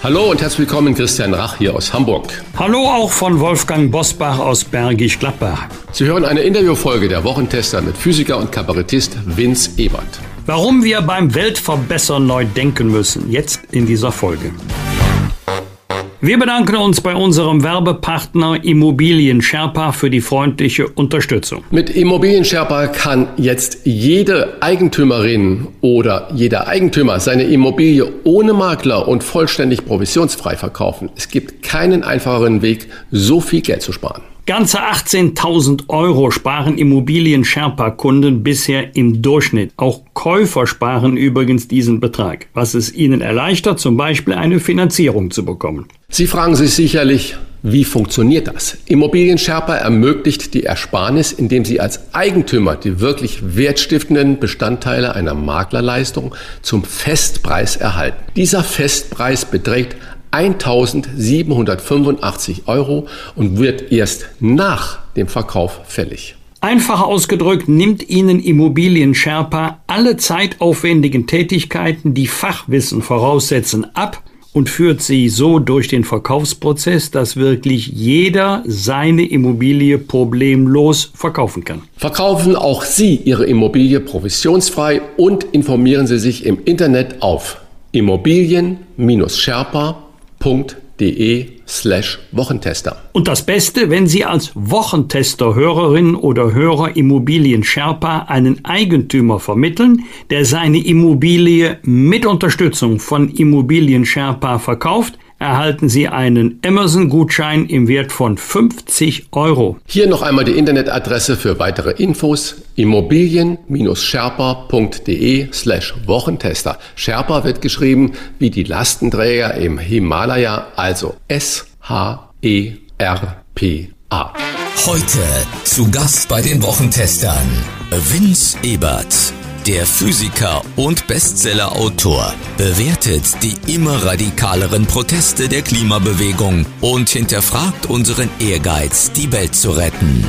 Hallo und herzlich willkommen, Christian Rach hier aus Hamburg. Hallo auch von Wolfgang Bosbach aus Bergisch Gladbach. Sie hören eine Interviewfolge der Wochentester mit Physiker und Kabarettist Vince Ebert. Warum wir beim Weltverbessern neu denken müssen, jetzt in dieser Folge. Wir bedanken uns bei unserem Werbepartner Immobilien Sherpa für die freundliche Unterstützung. Mit Immobilien Sherpa kann jetzt jede Eigentümerin oder jeder Eigentümer seine Immobilie ohne Makler und vollständig provisionsfrei verkaufen. Es gibt keinen einfacheren Weg, so viel Geld zu sparen. Ganze 18.000 Euro sparen Immobilien-Sherpa-Kunden bisher im Durchschnitt. Auch Käufer sparen übrigens diesen Betrag, was es ihnen erleichtert, zum Beispiel eine Finanzierung zu bekommen. Sie fragen sich sicherlich, wie funktioniert das? Immobilien Sherpa ermöglicht die Ersparnis, indem Sie als Eigentümer die wirklich wertstiftenden Bestandteile einer Maklerleistung zum Festpreis erhalten. Dieser Festpreis beträgt 1785 Euro und wird erst nach dem Verkauf fällig. Einfach ausgedrückt nimmt Ihnen Immobilien Sherpa alle zeitaufwendigen Tätigkeiten, die Fachwissen voraussetzen, ab und führt sie so durch den Verkaufsprozess, dass wirklich jeder seine Immobilie problemlos verkaufen kann. Verkaufen auch Sie Ihre Immobilie provisionsfrei und informieren Sie sich im Internet auf immobilien-sherpa.com Wochentester. Und das Beste, wenn Sie als Wochentester Hörerin oder Hörer Immobilien Sherpa einen Eigentümer vermitteln, der seine Immobilie mit Unterstützung von Immobilien Sherpa verkauft, erhalten Sie einen Amazon-Gutschein im Wert von 50 Euro. Hier noch einmal die Internetadresse für weitere Infos immobilien-sherpa.de slash Wochentester. Sherpa wird geschrieben wie die Lastenträger im Himalaya, also S-H-E-R-P-A. Heute zu Gast bei den Wochentestern Vince Ebert. Der Physiker und Bestsellerautor bewertet die immer radikaleren Proteste der Klimabewegung und hinterfragt unseren Ehrgeiz, die Welt zu retten.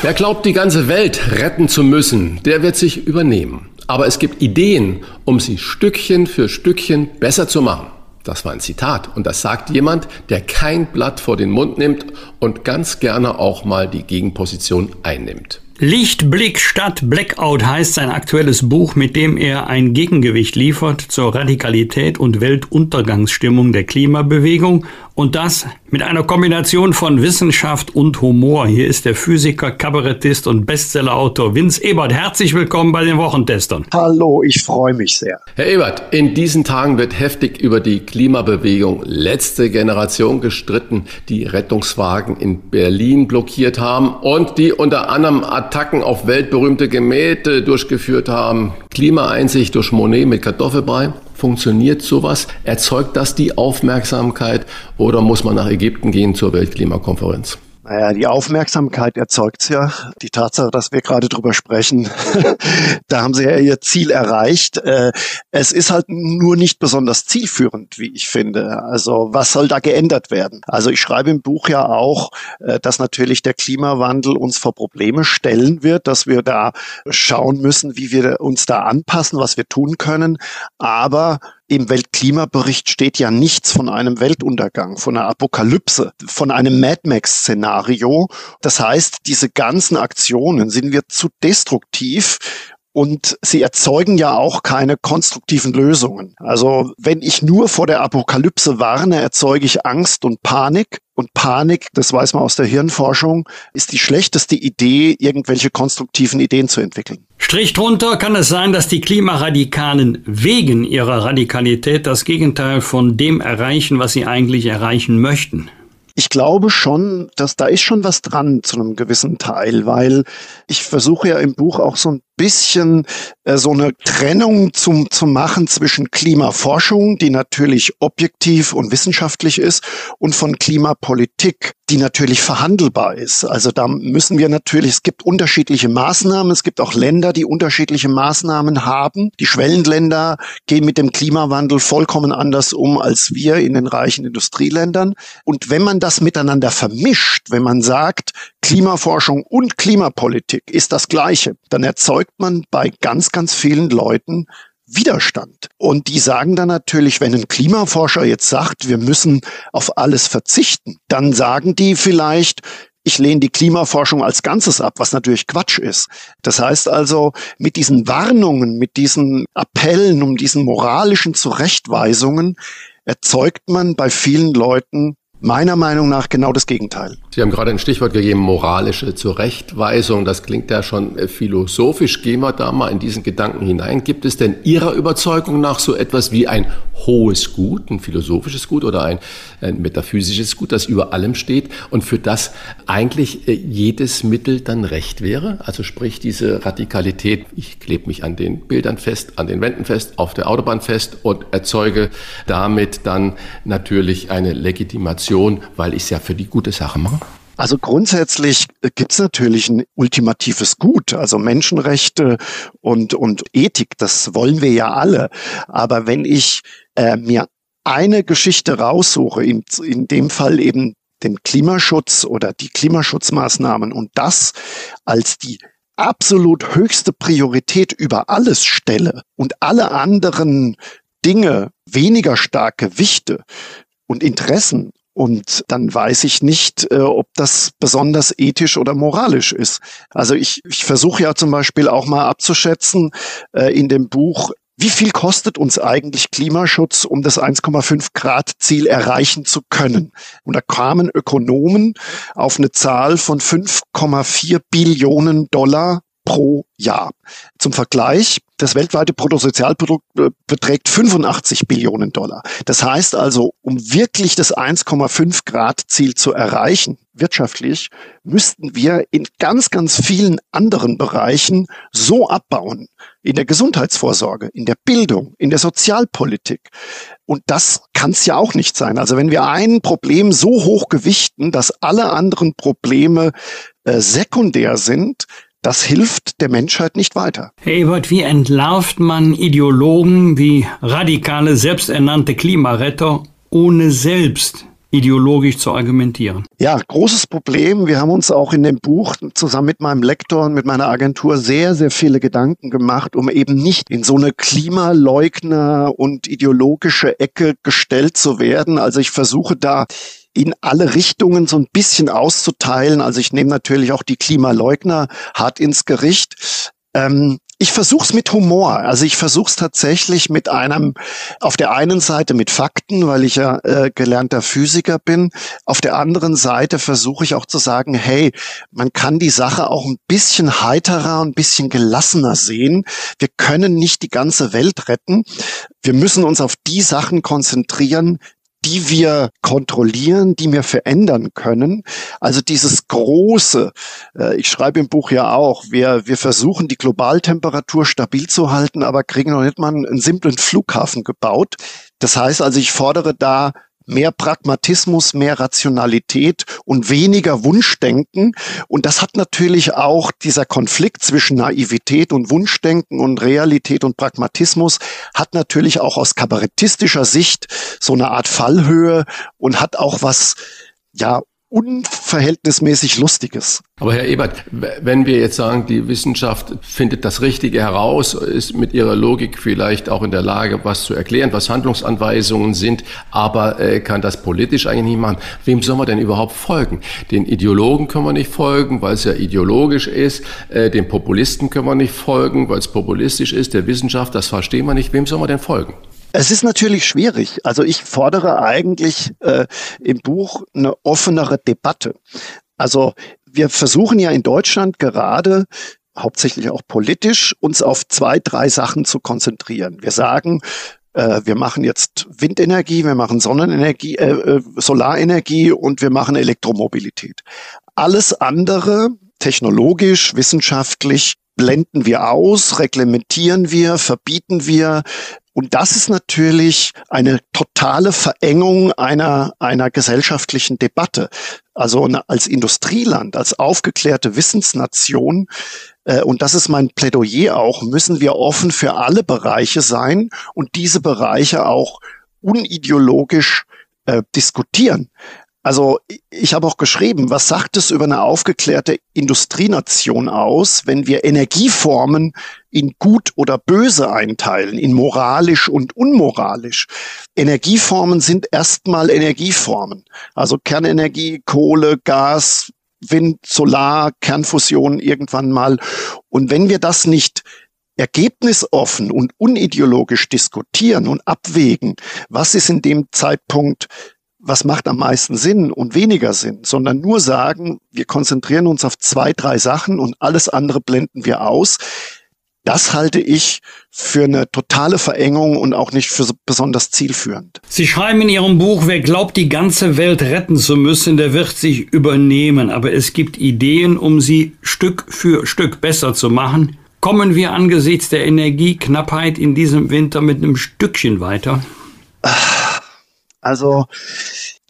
Wer glaubt, die ganze Welt retten zu müssen, der wird sich übernehmen. Aber es gibt Ideen, um sie Stückchen für Stückchen besser zu machen. Das war ein Zitat und das sagt jemand, der kein Blatt vor den Mund nimmt und ganz gerne auch mal die Gegenposition einnimmt. Lichtblick statt Blackout heißt sein aktuelles Buch, mit dem er ein Gegengewicht liefert zur Radikalität und Weltuntergangsstimmung der Klimabewegung und das mit einer Kombination von Wissenschaft und Humor. Hier ist der Physiker, Kabarettist und Bestsellerautor Vince Ebert. Herzlich willkommen bei den Wochentestern. Hallo, ich freue mich sehr. Herr Ebert, in diesen Tagen wird heftig über die Klimabewegung letzte Generation gestritten, die Rettungswagen in Berlin blockiert haben und die unter anderem Attacken auf weltberühmte Gemälde durchgeführt haben. Klimaeinsicht durch Monet mit Kartoffelbrei. Funktioniert sowas? Erzeugt das die Aufmerksamkeit oder muss man nach Ägypten gehen zur Weltklimakonferenz? Naja, die Aufmerksamkeit erzeugt ja. Die Tatsache, dass wir gerade drüber sprechen, da haben sie ja ihr Ziel erreicht. Äh, es ist halt nur nicht besonders zielführend, wie ich finde. Also was soll da geändert werden? Also ich schreibe im Buch ja auch, äh, dass natürlich der Klimawandel uns vor Probleme stellen wird, dass wir da schauen müssen, wie wir uns da anpassen, was wir tun können. Aber im Weltklimabericht steht ja nichts von einem Weltuntergang, von einer Apokalypse, von einem Mad Max-Szenario. Das heißt, diese ganzen Aktionen sind wir zu destruktiv und sie erzeugen ja auch keine konstruktiven Lösungen. Also wenn ich nur vor der Apokalypse warne, erzeuge ich Angst und Panik. Und Panik, das weiß man aus der Hirnforschung, ist die schlechteste Idee, irgendwelche konstruktiven Ideen zu entwickeln. Strich drunter kann es sein, dass die Klimaradikalen wegen ihrer Radikalität das Gegenteil von dem erreichen, was sie eigentlich erreichen möchten. Ich glaube schon, dass da ist schon was dran zu einem gewissen Teil, weil ich versuche ja im Buch auch so ein bisschen äh, so eine Trennung zum, zu machen zwischen Klimaforschung, die natürlich objektiv und wissenschaftlich ist, und von Klimapolitik, die natürlich verhandelbar ist. Also da müssen wir natürlich, es gibt unterschiedliche Maßnahmen, es gibt auch Länder, die unterschiedliche Maßnahmen haben. Die Schwellenländer gehen mit dem Klimawandel vollkommen anders um als wir in den reichen Industrieländern. Und wenn man das miteinander vermischt, wenn man sagt, Klimaforschung und Klimapolitik ist das Gleiche, dann erzeugt man bei ganz, ganz vielen Leuten Widerstand. Und die sagen dann natürlich, wenn ein Klimaforscher jetzt sagt, wir müssen auf alles verzichten, dann sagen die vielleicht, ich lehne die Klimaforschung als Ganzes ab, was natürlich Quatsch ist. Das heißt also, mit diesen Warnungen, mit diesen Appellen, um diesen moralischen Zurechtweisungen erzeugt man bei vielen Leuten Meiner Meinung nach genau das Gegenteil. Sie haben gerade ein Stichwort gegeben, moralische Zurechtweisung. Das klingt ja schon äh, philosophisch. Gehen wir da mal in diesen Gedanken hinein. Gibt es denn Ihrer Überzeugung nach so etwas wie ein hohes Gut, ein philosophisches Gut oder ein, ein metaphysisches Gut, das über allem steht und für das eigentlich äh, jedes Mittel dann recht wäre? Also sprich diese Radikalität, ich klebe mich an den Bildern fest, an den Wänden fest, auf der Autobahn fest und erzeuge damit dann natürlich eine Legitimation weil ich es ja für die gute Sache mache? Also grundsätzlich gibt es natürlich ein ultimatives Gut, also Menschenrechte und, und Ethik, das wollen wir ja alle. Aber wenn ich äh, mir eine Geschichte raussuche, in, in dem Fall eben den Klimaschutz oder die Klimaschutzmaßnahmen und das als die absolut höchste Priorität über alles stelle und alle anderen Dinge weniger stark gewichte und Interessen und dann weiß ich nicht, äh, ob das besonders ethisch oder moralisch ist. Also ich, ich versuche ja zum Beispiel auch mal abzuschätzen äh, in dem Buch, wie viel kostet uns eigentlich Klimaschutz, um das 1,5 Grad Ziel erreichen zu können? Und da kamen Ökonomen auf eine Zahl von 5,4 Billionen Dollar pro Jahr. Zum Vergleich, das weltweite Bruttosozialprodukt äh, beträgt 85 Billionen Dollar. Das heißt also, um wirklich das 1,5 Grad Ziel zu erreichen, wirtschaftlich, müssten wir in ganz, ganz vielen anderen Bereichen so abbauen. In der Gesundheitsvorsorge, in der Bildung, in der Sozialpolitik. Und das kann es ja auch nicht sein. Also wenn wir ein Problem so hoch gewichten, dass alle anderen Probleme äh, sekundär sind, das hilft der Menschheit nicht weiter. Herr Ebert, wie entlarvt man Ideologen wie radikale, selbsternannte Klimaretter, ohne selbst ideologisch zu argumentieren? Ja, großes Problem. Wir haben uns auch in dem Buch zusammen mit meinem Lektor und mit meiner Agentur sehr, sehr viele Gedanken gemacht, um eben nicht in so eine Klimaleugner und ideologische Ecke gestellt zu werden. Also ich versuche da in alle Richtungen so ein bisschen auszuteilen. Also ich nehme natürlich auch die Klimaleugner hart ins Gericht. Ähm, ich versuche es mit Humor. Also ich versuche es tatsächlich mit einem, auf der einen Seite mit Fakten, weil ich ja äh, gelernter Physiker bin. Auf der anderen Seite versuche ich auch zu sagen, hey, man kann die Sache auch ein bisschen heiterer, ein bisschen gelassener sehen. Wir können nicht die ganze Welt retten. Wir müssen uns auf die Sachen konzentrieren, die wir kontrollieren, die wir verändern können. Also dieses große, äh, ich schreibe im Buch ja auch, wir, wir versuchen die Globaltemperatur stabil zu halten, aber kriegen noch nicht mal einen simplen Flughafen gebaut. Das heißt also, ich fordere da mehr Pragmatismus, mehr Rationalität und weniger Wunschdenken. Und das hat natürlich auch dieser Konflikt zwischen Naivität und Wunschdenken und Realität und Pragmatismus hat natürlich auch aus kabarettistischer Sicht so eine Art Fallhöhe und hat auch was, ja, unverhältnismäßig Lustiges. Aber Herr Ebert, wenn wir jetzt sagen, die Wissenschaft findet das Richtige heraus, ist mit ihrer Logik vielleicht auch in der Lage, was zu erklären, was Handlungsanweisungen sind, aber äh, kann das politisch eigentlich nicht machen. Wem soll man denn überhaupt folgen? Den Ideologen können wir nicht folgen, weil es ja ideologisch ist. Äh, den Populisten können wir nicht folgen, weil es populistisch ist. Der Wissenschaft, das verstehen wir nicht. Wem soll man denn folgen? Es ist natürlich schwierig. Also ich fordere eigentlich äh, im Buch eine offenere Debatte. Also wir versuchen ja in Deutschland gerade hauptsächlich auch politisch uns auf zwei, drei Sachen zu konzentrieren. Wir sagen, äh, wir machen jetzt Windenergie, wir machen Sonnenenergie, äh, äh Solarenergie und wir machen Elektromobilität. Alles andere technologisch, wissenschaftlich blenden wir aus, reglementieren wir, verbieten wir. Und das ist natürlich eine totale Verengung einer, einer gesellschaftlichen Debatte. Also als Industrieland, als aufgeklärte Wissensnation, äh, und das ist mein Plädoyer auch, müssen wir offen für alle Bereiche sein und diese Bereiche auch unideologisch äh, diskutieren. Also ich habe auch geschrieben, was sagt es über eine aufgeklärte Industrienation aus, wenn wir Energieformen in gut oder böse einteilen, in moralisch und unmoralisch. Energieformen sind erstmal Energieformen. Also Kernenergie, Kohle, Gas, Wind, Solar, Kernfusion irgendwann mal. Und wenn wir das nicht ergebnisoffen und unideologisch diskutieren und abwägen, was ist in dem Zeitpunkt was macht am meisten Sinn und weniger Sinn, sondern nur sagen, wir konzentrieren uns auf zwei, drei Sachen und alles andere blenden wir aus. Das halte ich für eine totale Verengung und auch nicht für besonders zielführend. Sie schreiben in Ihrem Buch, wer glaubt, die ganze Welt retten zu müssen, der wird sich übernehmen. Aber es gibt Ideen, um sie Stück für Stück besser zu machen. Kommen wir angesichts der Energieknappheit in diesem Winter mit einem Stückchen weiter? Also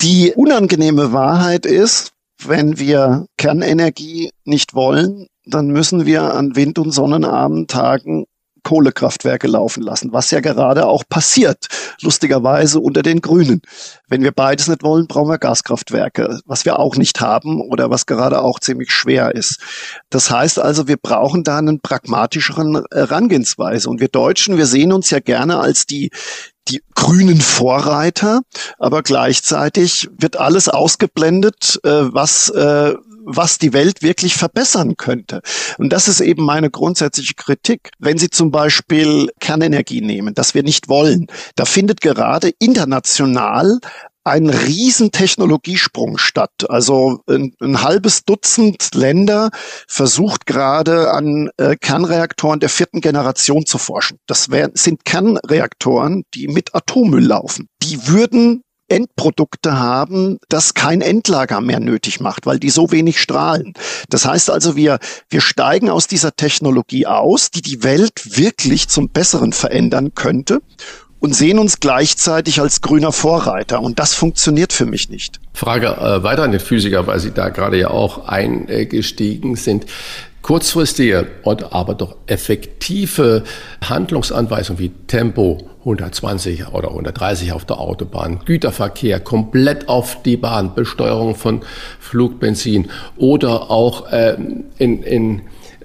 die unangenehme Wahrheit ist, wenn wir Kernenergie nicht wollen, dann müssen wir an Wind- und Sonnenabendtagen Kohlekraftwerke laufen lassen, was ja gerade auch passiert, lustigerweise unter den Grünen. Wenn wir beides nicht wollen, brauchen wir Gaskraftwerke, was wir auch nicht haben oder was gerade auch ziemlich schwer ist. Das heißt also, wir brauchen da einen pragmatischeren Herangehensweise. Und wir Deutschen, wir sehen uns ja gerne als die, die grünen Vorreiter, aber gleichzeitig wird alles ausgeblendet, äh, was äh, was die Welt wirklich verbessern könnte. Und das ist eben meine grundsätzliche Kritik. Wenn Sie zum Beispiel Kernenergie nehmen, das wir nicht wollen, da findet gerade international ein Riesentechnologiesprung statt. Also ein, ein, halbes Dutzend Länder versucht gerade an äh, Kernreaktoren der vierten Generation zu forschen. Das wär, sind Kernreaktoren, die mit Atommüll laufen. Die würden Endprodukte haben, das kein Endlager mehr nötig macht, weil die so wenig strahlen. Das heißt also, wir, wir steigen aus dieser Technologie aus, die die Welt wirklich zum Besseren verändern könnte und sehen uns gleichzeitig als grüner Vorreiter. Und das funktioniert für mich nicht. Frage äh, weiter an den Physiker, weil Sie da gerade ja auch eingestiegen sind. Kurzfristige und aber doch effektive Handlungsanweisungen wie Tempo 120 oder 130 auf der Autobahn, Güterverkehr komplett auf die Bahn, Besteuerung von Flugbenzin oder auch äh, in, in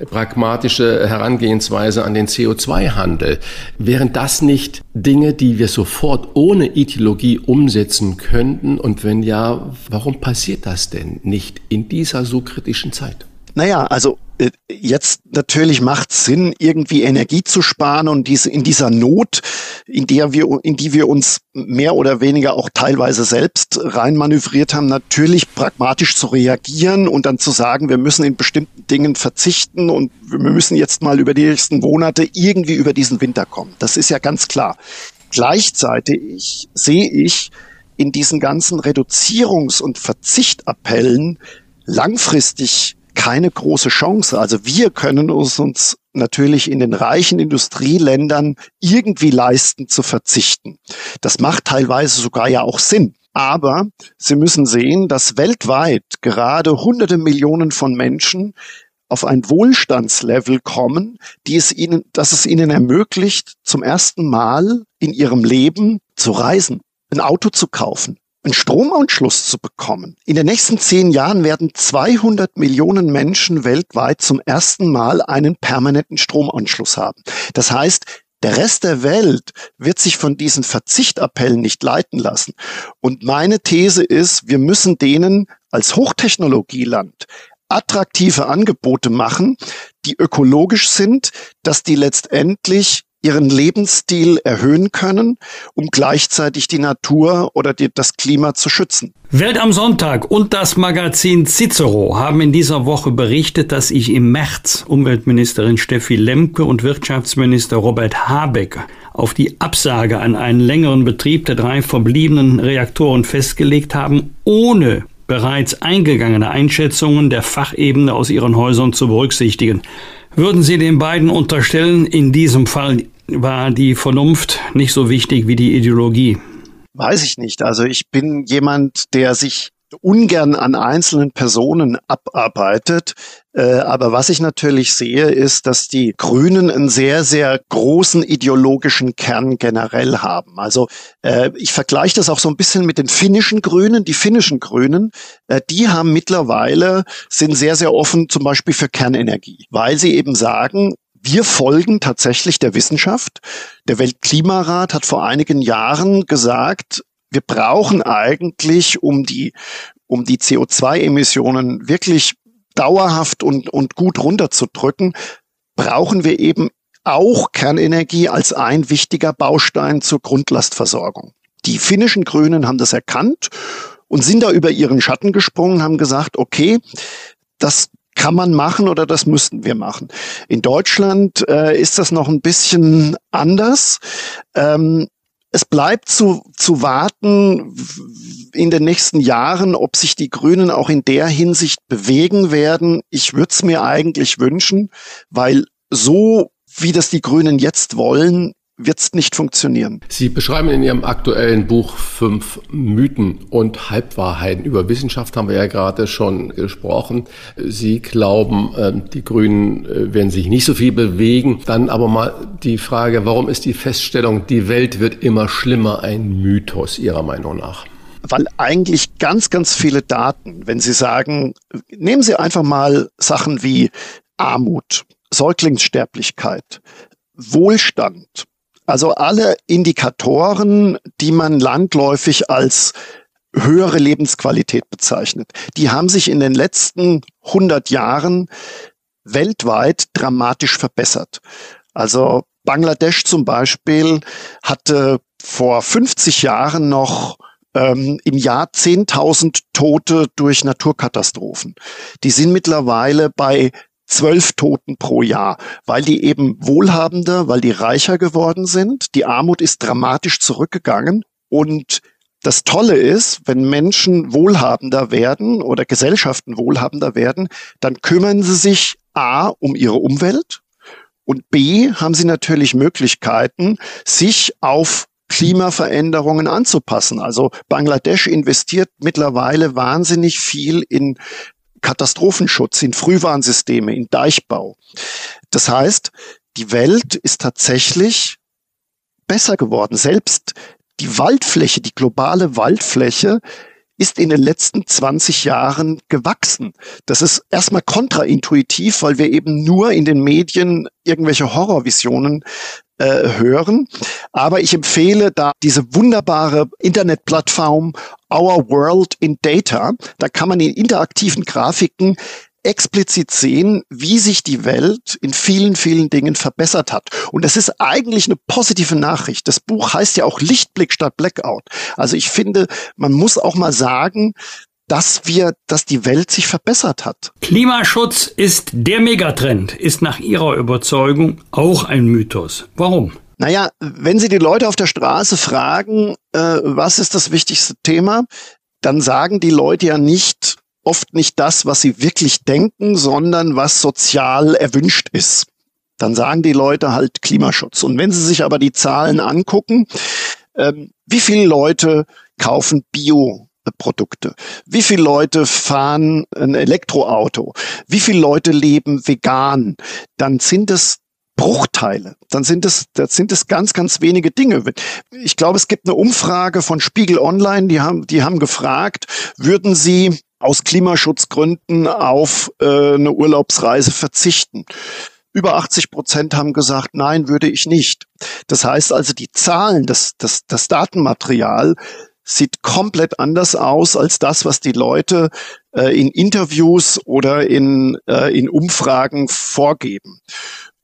pragmatische Herangehensweise an den CO2-Handel. Wären das nicht Dinge, die wir sofort ohne Ideologie umsetzen könnten? Und wenn ja, warum passiert das denn nicht in dieser so kritischen Zeit? Naja, also jetzt natürlich macht Sinn, irgendwie Energie zu sparen und diese in dieser Not, in der wir, in die wir uns mehr oder weniger auch teilweise selbst reinmanövriert haben, natürlich pragmatisch zu reagieren und dann zu sagen, wir müssen in bestimmten Dingen verzichten und wir müssen jetzt mal über die nächsten Monate irgendwie über diesen Winter kommen. Das ist ja ganz klar. Gleichzeitig sehe ich in diesen ganzen Reduzierungs- und Verzichtappellen langfristig keine große Chance. Also wir können uns, uns natürlich in den reichen Industrieländern irgendwie leisten zu verzichten. Das macht teilweise sogar ja auch Sinn. Aber Sie müssen sehen, dass weltweit gerade hunderte Millionen von Menschen auf ein Wohlstandslevel kommen, die es ihnen, dass es ihnen ermöglicht, zum ersten Mal in ihrem Leben zu reisen, ein Auto zu kaufen, einen Stromanschluss zu bekommen. In den nächsten zehn Jahren werden 200 Millionen Menschen weltweit zum ersten Mal einen permanenten Stromanschluss haben. Das heißt, der Rest der Welt wird sich von diesen Verzichtappellen nicht leiten lassen. Und meine These ist, wir müssen denen als Hochtechnologieland attraktive Angebote machen, die ökologisch sind, dass die letztendlich ihren Lebensstil erhöhen können, um gleichzeitig die Natur oder die, das Klima zu schützen. Welt am Sonntag und das Magazin Cicero haben in dieser Woche berichtet, dass ich im März Umweltministerin Steffi Lemke und Wirtschaftsminister Robert Habeck auf die Absage an einen längeren Betrieb der drei verbliebenen Reaktoren festgelegt haben, ohne bereits eingegangene Einschätzungen der Fachebene aus ihren Häusern zu berücksichtigen. Würden Sie den beiden unterstellen, in diesem Fall war die Vernunft nicht so wichtig wie die Ideologie? Weiß ich nicht. Also ich bin jemand, der sich ungern an einzelnen Personen abarbeitet. Äh, aber was ich natürlich sehe, ist, dass die Grünen einen sehr, sehr großen ideologischen Kern generell haben. Also äh, ich vergleiche das auch so ein bisschen mit den finnischen Grünen. Die finnischen Grünen, äh, die haben mittlerweile, sind sehr, sehr offen zum Beispiel für Kernenergie, weil sie eben sagen, wir folgen tatsächlich der Wissenschaft. Der Weltklimarat hat vor einigen Jahren gesagt, wir brauchen eigentlich, um die, um die CO2-Emissionen wirklich dauerhaft und, und gut runterzudrücken, brauchen wir eben auch Kernenergie als ein wichtiger Baustein zur Grundlastversorgung. Die finnischen Grünen haben das erkannt und sind da über ihren Schatten gesprungen, haben gesagt, okay, das kann man machen oder das müssten wir machen. In Deutschland äh, ist das noch ein bisschen anders. Ähm, es bleibt zu, zu warten in den nächsten Jahren, ob sich die Grünen auch in der Hinsicht bewegen werden. Ich würde es mir eigentlich wünschen, weil so wie das die Grünen jetzt wollen, wird es nicht funktionieren. Sie beschreiben in Ihrem aktuellen Buch fünf Mythen und Halbwahrheiten. Über Wissenschaft haben wir ja gerade schon gesprochen. Sie glauben, ähm, die Grünen äh, werden sich nicht so viel bewegen. Dann aber mal die Frage, warum ist die Feststellung, die Welt wird immer schlimmer ein Mythos Ihrer Meinung nach? weil eigentlich ganz, ganz viele Daten, wenn Sie sagen, nehmen Sie einfach mal Sachen wie Armut, Säuglingssterblichkeit, Wohlstand, also alle Indikatoren, die man landläufig als höhere Lebensqualität bezeichnet, die haben sich in den letzten 100 Jahren weltweit dramatisch verbessert. Also Bangladesch zum Beispiel hatte vor 50 Jahren noch ähm, im Jahr 10.000 Tote durch Naturkatastrophen. Die sind mittlerweile bei zwölf Toten pro Jahr, weil die eben wohlhabender, weil die reicher geworden sind. Die Armut ist dramatisch zurückgegangen und das Tolle ist, wenn Menschen wohlhabender werden oder Gesellschaften wohlhabender werden, dann kümmern sie sich A um ihre Umwelt und B haben sie natürlich Möglichkeiten, sich auf Klimaveränderungen anzupassen. Also Bangladesch investiert mittlerweile wahnsinnig viel in Katastrophenschutz, in Frühwarnsysteme, in Deichbau. Das heißt, die Welt ist tatsächlich besser geworden. Selbst die Waldfläche, die globale Waldfläche ist in den letzten 20 Jahren gewachsen. Das ist erstmal kontraintuitiv, weil wir eben nur in den Medien irgendwelche Horrorvisionen äh, hören. Aber ich empfehle da diese wunderbare Internetplattform Our World in Data. Da kann man in interaktiven Grafiken explizit sehen, wie sich die Welt in vielen, vielen Dingen verbessert hat. Und das ist eigentlich eine positive Nachricht. Das Buch heißt ja auch Lichtblick statt Blackout. Also ich finde, man muss auch mal sagen, dass wir, dass die Welt sich verbessert hat. Klimaschutz ist der Megatrend, ist nach Ihrer Überzeugung auch ein Mythos. Warum? Naja, wenn Sie die Leute auf der Straße fragen, äh, was ist das wichtigste Thema, dann sagen die Leute ja nicht, oft nicht das, was sie wirklich denken, sondern was sozial erwünscht ist. Dann sagen die Leute halt Klimaschutz. Und wenn Sie sich aber die Zahlen angucken, ähm, wie viele Leute kaufen Bio Produkte? Wie viele Leute fahren ein Elektroauto? Wie viele Leute leben vegan? Dann sind es Bruchteile. Dann sind es, das sind es ganz, ganz wenige Dinge. Ich glaube, es gibt eine Umfrage von Spiegel Online, die haben, die haben gefragt, würden Sie aus Klimaschutzgründen auf äh, eine Urlaubsreise verzichten? Über 80 Prozent haben gesagt, nein, würde ich nicht. Das heißt also, die Zahlen, das, das, das Datenmaterial sieht komplett anders aus als das, was die Leute äh, in Interviews oder in, äh, in Umfragen vorgeben.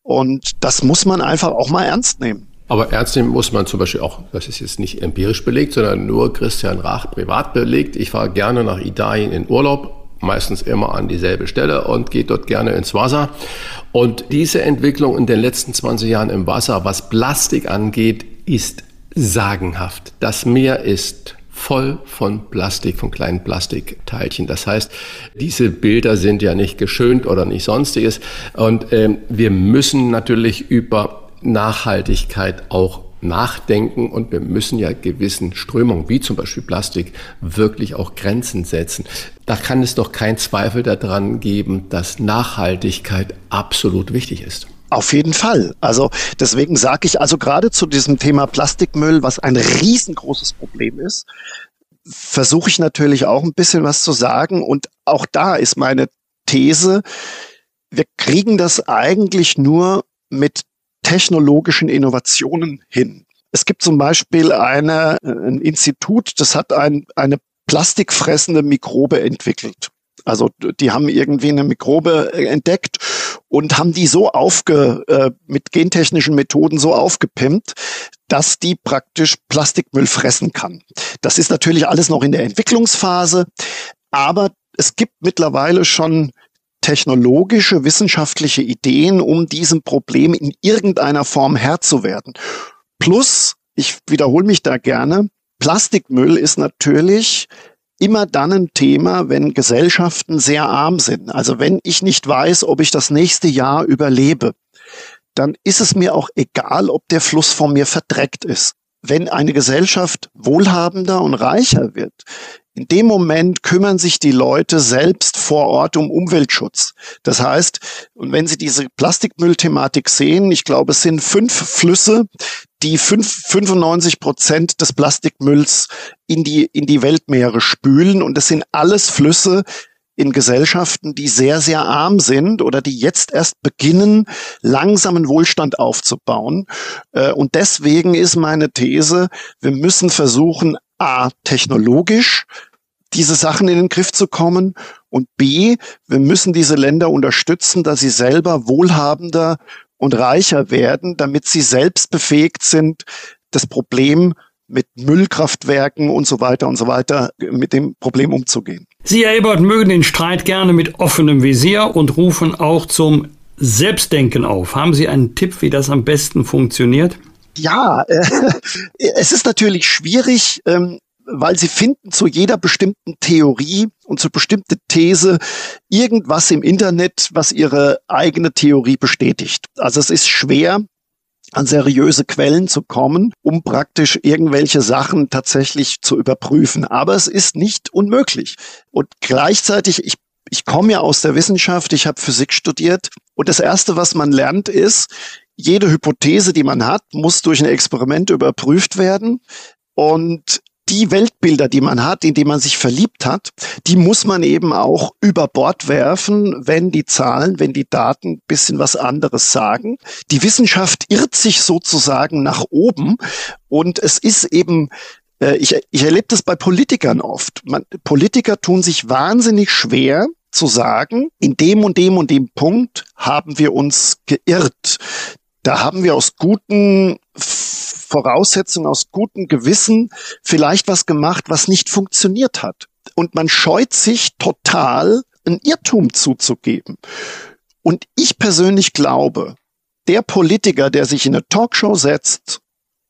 Und das muss man einfach auch mal ernst nehmen. Aber ernst nehmen muss man zum Beispiel auch, das ist jetzt nicht empirisch belegt, sondern nur Christian Rach privat belegt. Ich fahre gerne nach Italien in Urlaub, meistens immer an dieselbe Stelle und gehe dort gerne ins Wasser. Und diese Entwicklung in den letzten 20 Jahren im Wasser, was Plastik angeht, ist sagenhaft. Das Meer ist voll von Plastik, von kleinen Plastikteilchen. Das heißt, diese Bilder sind ja nicht geschönt oder nicht sonstiges. Und ähm, wir müssen natürlich über Nachhaltigkeit auch nachdenken und wir müssen ja gewissen Strömungen, wie zum Beispiel Plastik, wirklich auch Grenzen setzen. Da kann es doch kein Zweifel daran geben, dass Nachhaltigkeit absolut wichtig ist. Auf jeden Fall. Also deswegen sage ich also gerade zu diesem Thema Plastikmüll, was ein riesengroßes Problem ist, versuche ich natürlich auch ein bisschen was zu sagen. Und auch da ist meine These, wir kriegen das eigentlich nur mit technologischen Innovationen hin. Es gibt zum Beispiel eine, ein Institut, das hat ein, eine plastikfressende Mikrobe entwickelt. Also die haben irgendwie eine Mikrobe entdeckt und haben die so aufge, äh, mit gentechnischen Methoden so aufgepimpt, dass die praktisch Plastikmüll fressen kann. Das ist natürlich alles noch in der Entwicklungsphase, aber es gibt mittlerweile schon technologische, wissenschaftliche Ideen, um diesem Problem in irgendeiner Form Herr zu werden. Plus, ich wiederhole mich da gerne, Plastikmüll ist natürlich immer dann ein Thema, wenn Gesellschaften sehr arm sind. Also wenn ich nicht weiß, ob ich das nächste Jahr überlebe, dann ist es mir auch egal, ob der Fluss vor mir verdreckt ist. Wenn eine Gesellschaft wohlhabender und reicher wird, in dem Moment kümmern sich die Leute selbst vor Ort um Umweltschutz. Das heißt, und wenn Sie diese Plastikmüllthematik sehen, ich glaube, es sind fünf Flüsse, die fünf, 95 Prozent des Plastikmülls in die, in die Weltmeere spülen. Und es sind alles Flüsse, in Gesellschaften, die sehr, sehr arm sind oder die jetzt erst beginnen, langsamen Wohlstand aufzubauen. Äh, und deswegen ist meine These, wir müssen versuchen, a, technologisch diese Sachen in den Griff zu kommen und b, wir müssen diese Länder unterstützen, dass sie selber wohlhabender und reicher werden, damit sie selbst befähigt sind, das Problem mit Müllkraftwerken und so weiter und so weiter mit dem Problem umzugehen. Sie, Herr Ebert, mögen den Streit gerne mit offenem Visier und rufen auch zum Selbstdenken auf. Haben Sie einen Tipp, wie das am besten funktioniert? Ja, äh, es ist natürlich schwierig, ähm, weil sie finden zu jeder bestimmten Theorie und zu bestimmter These irgendwas im Internet, was ihre eigene Theorie bestätigt. Also es ist schwer, an seriöse Quellen zu kommen, um praktisch irgendwelche Sachen tatsächlich zu überprüfen. Aber es ist nicht unmöglich. Und gleichzeitig, ich, ich komme ja aus der Wissenschaft, ich habe Physik studiert. Und das Erste, was man lernt, ist, jede Hypothese, die man hat, muss durch ein Experiment überprüft werden. Und die Weltbilder, die man hat, in die man sich verliebt hat, die muss man eben auch über Bord werfen, wenn die Zahlen, wenn die Daten bisschen was anderes sagen. Die Wissenschaft irrt sich sozusagen nach oben und es ist eben äh, ich, ich erlebe das bei Politikern oft. Man, Politiker tun sich wahnsinnig schwer zu sagen, in dem und dem und dem Punkt haben wir uns geirrt. Da haben wir aus guten Voraussetzungen, aus gutem Gewissen vielleicht was gemacht, was nicht funktioniert hat. Und man scheut sich total, ein Irrtum zuzugeben. Und ich persönlich glaube, der Politiker, der sich in eine Talkshow setzt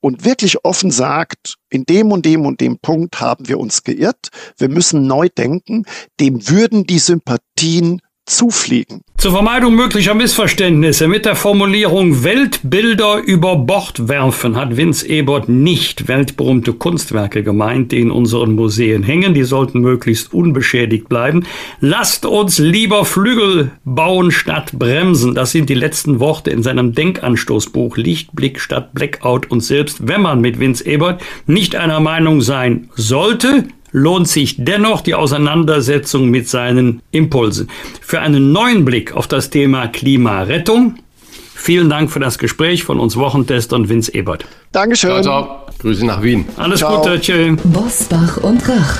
und wirklich offen sagt, in dem und dem und dem Punkt haben wir uns geirrt, wir müssen neu denken, dem würden die Sympathien zufliegen. Zur Vermeidung möglicher Missverständnisse mit der Formulierung Weltbilder über Bord werfen hat Vince Ebert nicht weltberühmte Kunstwerke gemeint, die in unseren Museen hängen. Die sollten möglichst unbeschädigt bleiben. Lasst uns lieber Flügel bauen statt bremsen. Das sind die letzten Worte in seinem Denkanstoßbuch Lichtblick statt Blackout. Und selbst wenn man mit Vince Ebert nicht einer Meinung sein sollte, lohnt sich dennoch die Auseinandersetzung mit seinen Impulsen. Für einen neuen Blick auf das Thema Klimarettung Vielen Dank für das Gespräch von uns Wochentester und Vince Ebert. Dankeschön. Ciao, ciao. Grüße nach Wien. Alles ciao. Gute. Tschö. Bosbach und Rach.